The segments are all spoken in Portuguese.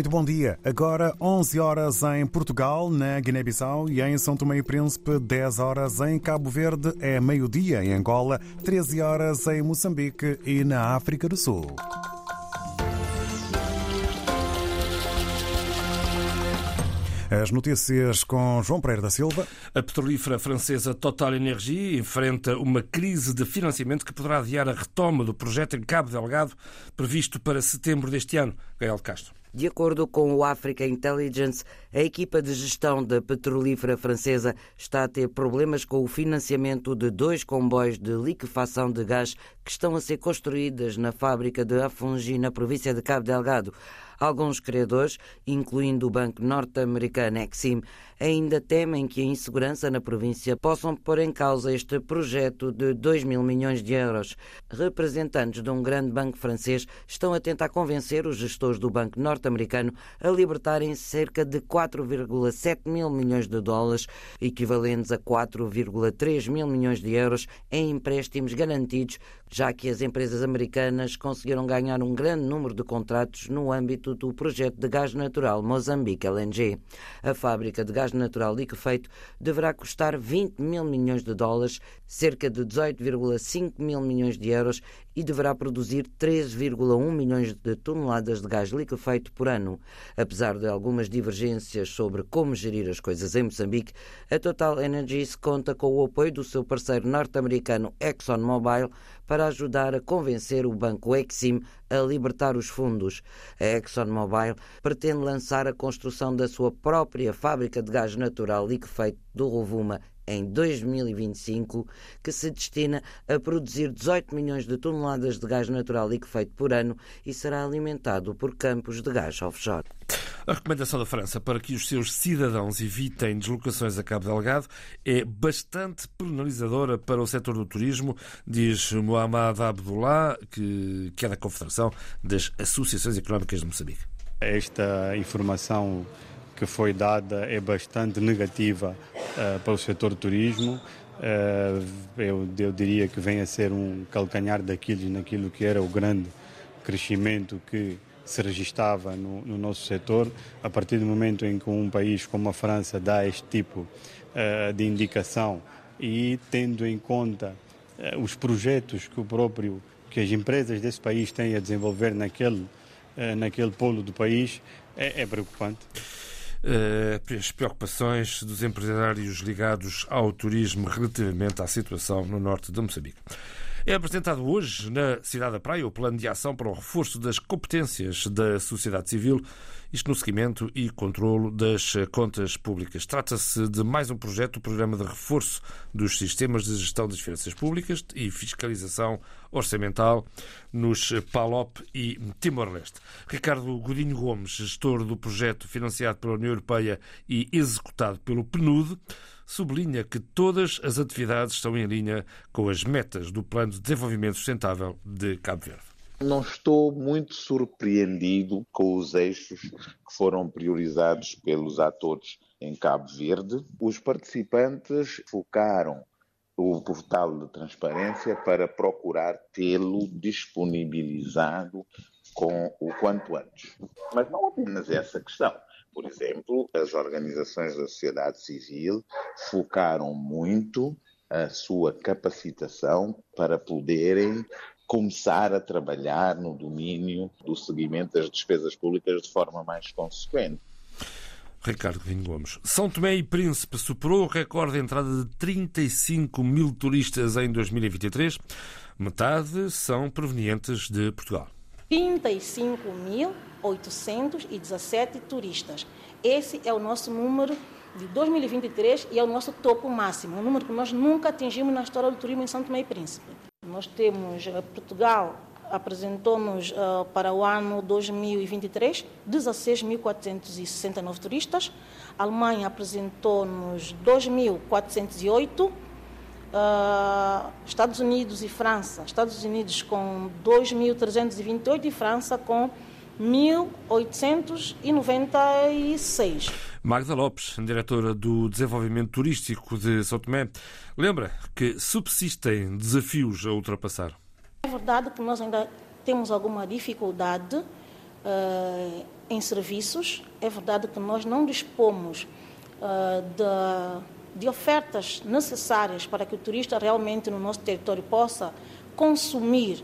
Muito bom dia. Agora 11 horas em Portugal, na Guiné-Bissau e em São Tomé e Príncipe, 10 horas em Cabo Verde, é meio-dia em Angola, 13 horas em Moçambique e na África do Sul. As notícias com João Pereira da Silva. A petrolífera francesa Total Energia enfrenta uma crise de financiamento que poderá adiar a retoma do projeto em Cabo Delgado, previsto para setembro deste ano. Gael Castro. De acordo com o Africa Intelligence, a equipa de gestão da petrolífera francesa está a ter problemas com o financiamento de dois comboios de liquefação de gás que estão a ser construídos na fábrica de Afungi, na província de Cabo Delgado. Alguns criadores, incluindo o banco norte-americano Exim, ainda temem que a insegurança na província possam pôr em causa este projeto de 2 mil milhões de euros. Representantes de um grande banco francês estão a tentar convencer os gestores do banco norte-americano a libertarem cerca de 4,7 mil milhões de dólares, equivalentes a 4,3 mil milhões de euros, em empréstimos garantidos, já que as empresas americanas conseguiram ganhar um grande número de contratos no âmbito do projeto de gás natural Moçambique LNG. A fábrica de gás natural liquefeito deverá custar 20 mil milhões de dólares, cerca de 18,5 mil milhões de euros, e deverá produzir 13,1 milhões de toneladas de gás liquefeito por ano. Apesar de algumas divergências sobre como gerir as coisas em Moçambique, a Total Energies conta com o apoio do seu parceiro norte-americano ExxonMobil para ajudar a convencer o banco Exim a libertar os fundos. A ExxonMobil pretende lançar a construção da sua própria fábrica de gás natural liquefeito do Rovuma em 2025, que se destina a produzir 18 milhões de toneladas de gás natural liquefeito por ano e será alimentado por campos de gás offshore. A recomendação da França para que os seus cidadãos evitem deslocações a Cabo Delgado é bastante penalizadora para o setor do turismo, diz Mohamed Abdullah, que, que é da Confederação das Associações Económicas de Moçambique. Esta informação que foi dada é bastante negativa uh, para o setor turismo. Uh, eu, eu, diria que vem a ser um calcanhar daquilo naquilo que era o grande crescimento que se registava no, no, nosso setor. A partir do momento em que um país como a França dá este tipo uh, de indicação e tendo em conta os projetos que o próprio que as empresas desse país têm a desenvolver naquele naquele polo do país é, é preocupante. Eh, as preocupações dos empresários ligados ao turismo relativamente à situação no norte de Moçambique. É apresentado hoje na Cidade da Praia o plano de ação para o reforço das competências da sociedade civil, isto no seguimento e controlo das contas públicas. Trata-se de mais um projeto do Programa de Reforço dos Sistemas de Gestão das Finanças Públicas e Fiscalização Orçamental nos PALOP e Timor-Leste. Ricardo Godinho Gomes, gestor do projeto financiado pela União Europeia e executado pelo PNUD, sublinha que todas as atividades estão em linha com as metas do Plano de Desenvolvimento Sustentável de Cabo Verde. Não estou muito surpreendido com os eixos que foram priorizados pelos atores em Cabo Verde. Os participantes focaram o portal de transparência para procurar tê-lo disponibilizado com o quanto antes. Mas não apenas essa questão. Por exemplo, as organizações da sociedade civil focaram muito a sua capacitação para poderem começar a trabalhar no domínio do seguimento das despesas públicas de forma mais consequente. Ricardo Vinho Gomes. São Tomé e Príncipe superou o recorde de entrada de 35 mil turistas em 2023. Metade são provenientes de Portugal. 35.817 turistas. Esse é o nosso número de 2023 e é o nosso topo máximo, um número que nós nunca atingimos na história do turismo em São Tomé e Príncipe. Nós temos eh, Portugal apresentou-nos uh, para o ano 2023 16.469 turistas. A Alemanha apresentou-nos 2.408. Uh, Estados Unidos e França. Estados Unidos com 2.328 e França com 1.896. Magda Lopes, diretora do Desenvolvimento Turístico de São Tomé, lembra que subsistem desafios a ultrapassar. É verdade que nós ainda temos alguma dificuldade uh, em serviços. É verdade que nós não dispomos uh, de, de ofertas necessárias para que o turista realmente no nosso território possa consumir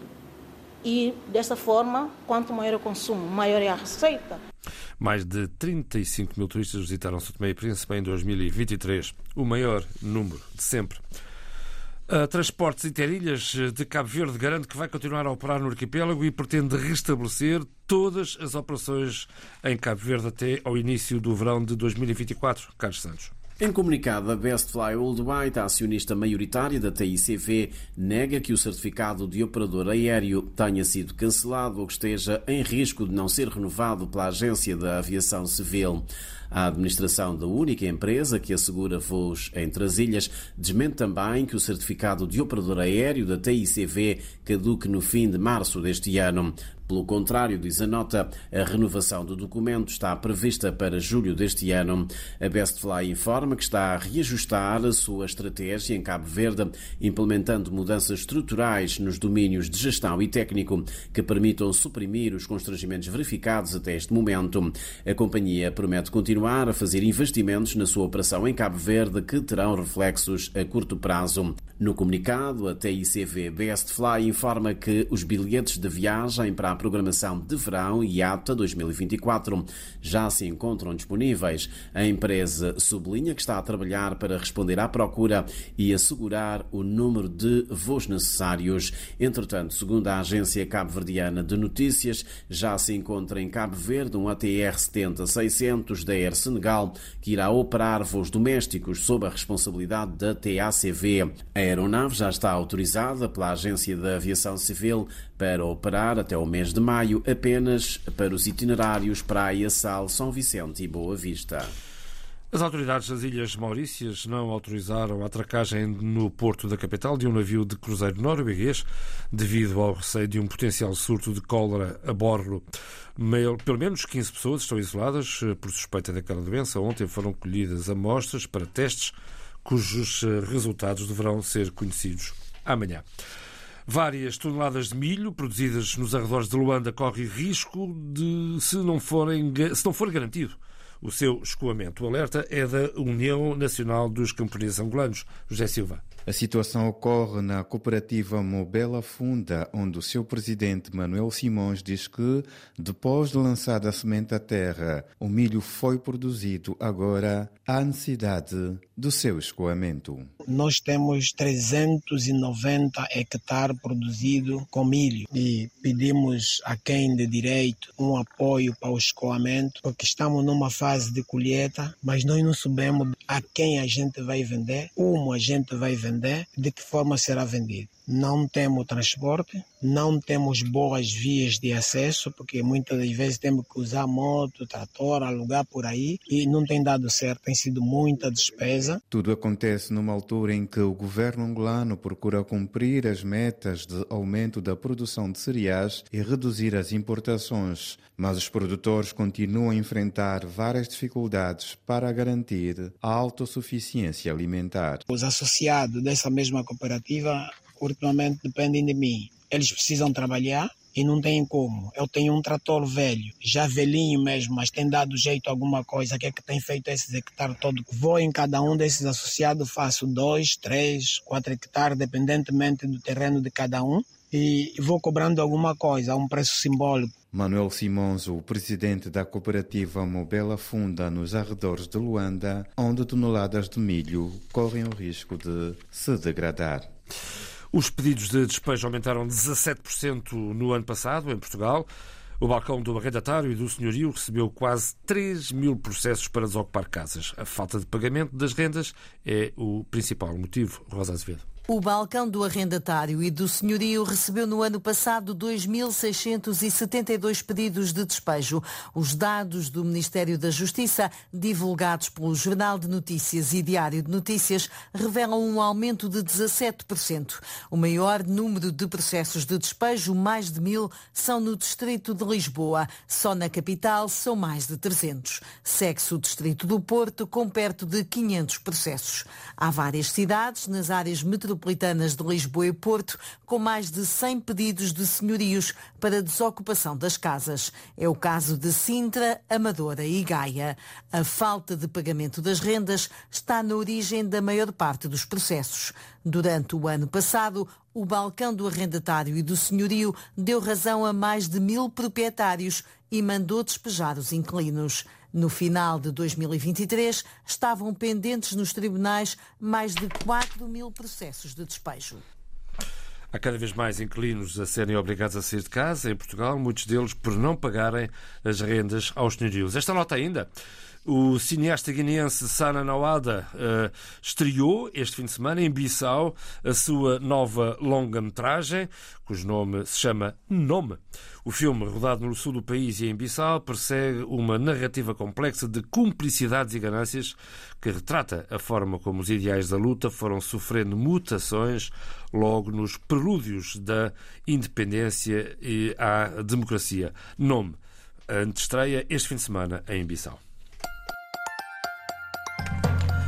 e dessa forma, quanto maior o consumo, maior é a receita. Mais de 35 mil turistas visitaram São Tomé e Príncipe em 2023, o maior número de sempre. A Transportes Interilhas de Cabo Verde garante que vai continuar a operar no arquipélago e pretende restabelecer todas as operações em Cabo Verde até ao início do verão de 2024. Carlos Santos. Em comunicado, a Best Fly Worldwide, a acionista maioritária da TICV, nega que o certificado de operador aéreo tenha sido cancelado ou que esteja em risco de não ser renovado pela Agência da Aviação Civil. A administração da única empresa que assegura voos entre as ilhas desmente também que o certificado de operador aéreo da TICV caduque no fim de março deste ano. Pelo contrário, diz a nota, a renovação do documento está prevista para julho deste ano. A Bestfly informa que está a reajustar a sua estratégia em Cabo Verde, implementando mudanças estruturais nos domínios de gestão e técnico que permitam suprimir os constrangimentos verificados até este momento. A companhia promete continuar a fazer investimentos na sua operação em Cabo Verde que terão reflexos a curto prazo. No comunicado, a TICV Bestfly informa que os bilhetes de viagem para a programação de verão e ATA 2024 já se encontram disponíveis. A empresa sublinha que está a trabalhar para responder à procura e assegurar o número de voos necessários. Entretanto, segundo a agência cabo-verdiana de notícias, já se encontra em Cabo Verde um ATR 70-600 da Air Senegal que irá operar voos domésticos sob a responsabilidade da TACV. A aeronave já está autorizada pela Agência da Aviação Civil para operar até o mês de maio apenas para os itinerários Praia, Sal, São Vicente e Boa Vista. As autoridades das Ilhas Maurícias não autorizaram a atracagem no porto da capital de um navio de cruzeiro norueguês devido ao receio de um potencial surto de cólera a bordo. Pelo menos 15 pessoas estão isoladas eh, por suspeita daquela doença. Ontem foram colhidas amostras para testes cujos eh, resultados deverão ser conhecidos amanhã. Várias toneladas de milho produzidas nos arredores de Luanda correm risco de, se não, forem, se não for garantido, o seu escoamento. O alerta é da União Nacional dos Camponeses Angolanos, José Silva. A situação ocorre na cooperativa Mobela Funda, onde o seu presidente Manuel Simões diz que, depois de lançada a semente à terra, o milho foi produzido, agora há necessidade do seu escoamento. Nós temos 390 hectares produzidos com milho e pedimos a quem de direito um apoio para o escoamento, porque estamos numa fase de colheita, mas nós não sabemos a quem a gente vai vender, como a gente vai vender, de que forma será vendido. Não temos transporte, não temos boas vias de acesso, porque muitas das vezes temos que usar moto, trator, alugar por aí e não tem dado certo, tem sido muita despesa. Tudo acontece numa altura em que o governo angolano procura cumprir as metas de aumento da produção de cereais e reduzir as importações, mas os produtores continuam a enfrentar várias dificuldades para garantir a autossuficiência alimentar. Os associados dessa mesma cooperativa ultimamente dependem de mim. Eles precisam trabalhar e não têm como. Eu tenho um trator velho, já velhinho mesmo, mas tem dado jeito a alguma coisa. que é que tem feito esses hectares todos? Vou em cada um desses associados, faço dois, três, quatro hectares, dependentemente do terreno de cada um, e vou cobrando alguma coisa a um preço simbólico. Manuel Simões, o presidente da cooperativa Mobela Funda nos arredores de Luanda, onde toneladas de milho correm o risco de se degradar. Os pedidos de despejo aumentaram 17% no ano passado, em Portugal. O balcão do arrendatário e do senhorio recebeu quase 3 mil processos para desocupar casas. A falta de pagamento das rendas é o principal motivo. Rosa Azevedo. O balcão do arrendatário e do senhorio recebeu no ano passado 2.672 pedidos de despejo. Os dados do Ministério da Justiça, divulgados pelo Jornal de Notícias e Diário de Notícias, revelam um aumento de 17%. O maior número de processos de despejo, mais de mil, são no Distrito de Lisboa. Só na capital são mais de 300. Segue-se o Distrito do Porto, com perto de 500 processos. Há várias cidades nas áreas metropolitanas metropolitanas de Lisboa e Porto, com mais de 100 pedidos de senhorios para desocupação das casas. É o caso de Sintra, Amadora e Gaia. A falta de pagamento das rendas está na origem da maior parte dos processos. Durante o ano passado, o balcão do arrendatário e do senhorio deu razão a mais de mil proprietários e mandou despejar os inquilinos. No final de 2023, estavam pendentes nos tribunais mais de 4 mil processos de despejo. Há cada vez mais inquilinos a serem obrigados a sair de casa em Portugal, muitos deles por não pagarem as rendas aos senhorios. Esta nota ainda. O cineasta guineense Sana Nawada uh, estreou este fim de semana em Bissau a sua nova longa-metragem, cujo nome se chama Nome. O filme, rodado no sul do país e em Bissau, persegue uma narrativa complexa de cumplicidades e ganâncias que retrata a forma como os ideais da luta foram sofrendo mutações logo nos prelúdios da independência e à democracia. Nome. A estreia este fim de semana em Bissau.